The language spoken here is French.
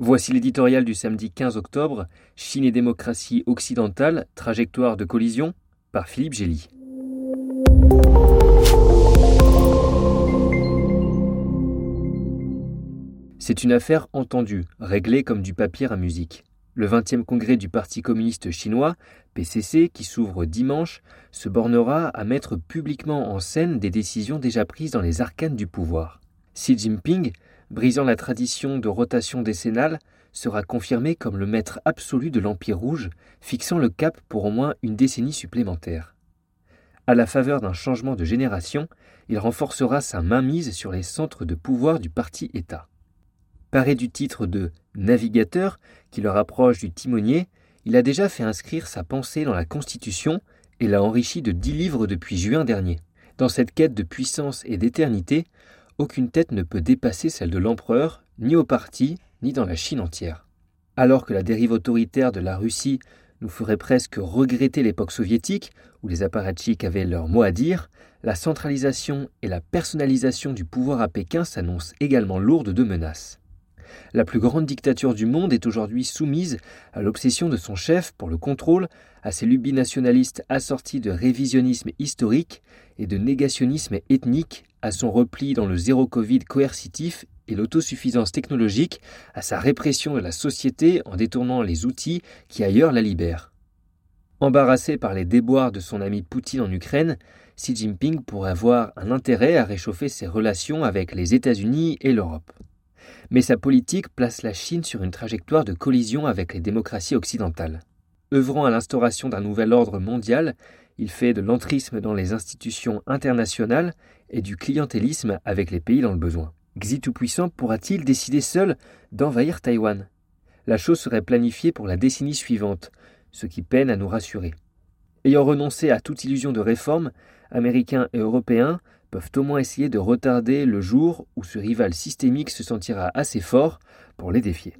Voici l'éditorial du samedi 15 octobre, Chine et démocratie occidentale, trajectoire de collision, par Philippe Gély. C'est une affaire entendue, réglée comme du papier à musique. Le 20e congrès du Parti communiste chinois, PCC, qui s'ouvre dimanche, se bornera à mettre publiquement en scène des décisions déjà prises dans les arcanes du pouvoir. Xi Jinping, brisant la tradition de rotation décennale, sera confirmé comme le maître absolu de l'Empire rouge, fixant le cap pour au moins une décennie supplémentaire. À la faveur d'un changement de génération, il renforcera sa mainmise sur les centres de pouvoir du parti-État. Paré du titre de navigateur qui le rapproche du timonier, il a déjà fait inscrire sa pensée dans la Constitution et l'a enrichi de dix livres depuis juin dernier. Dans cette quête de puissance et d'éternité, aucune tête ne peut dépasser celle de l'empereur, ni au parti, ni dans la Chine entière. Alors que la dérive autoritaire de la Russie nous ferait presque regretter l'époque soviétique, où les apparatchiks avaient leur mot à dire, la centralisation et la personnalisation du pouvoir à Pékin s'annoncent également lourdes de menaces. La plus grande dictature du monde est aujourd'hui soumise à l'obsession de son chef pour le contrôle, à ses lubies nationalistes assorties de révisionnisme historique et de négationnisme ethnique, à son repli dans le zéro Covid coercitif et l'autosuffisance technologique, à sa répression de la société en détournant les outils qui ailleurs la libèrent. Embarrassé par les déboires de son ami Poutine en Ukraine, Xi Jinping pourrait avoir un intérêt à réchauffer ses relations avec les États-Unis et l'Europe mais sa politique place la Chine sur une trajectoire de collision avec les démocraties occidentales. Œuvrant à l'instauration d'un nouvel ordre mondial, il fait de l'entrisme dans les institutions internationales et du clientélisme avec les pays dans le besoin. Xi Tout-Puissant pourra-t-il décider seul d'envahir Taïwan? La chose serait planifiée pour la décennie suivante, ce qui peine à nous rassurer. Ayant renoncé à toute illusion de réforme, Américains et Européens peuvent au moins essayer de retarder le jour où ce rival systémique se sentira assez fort pour les défier.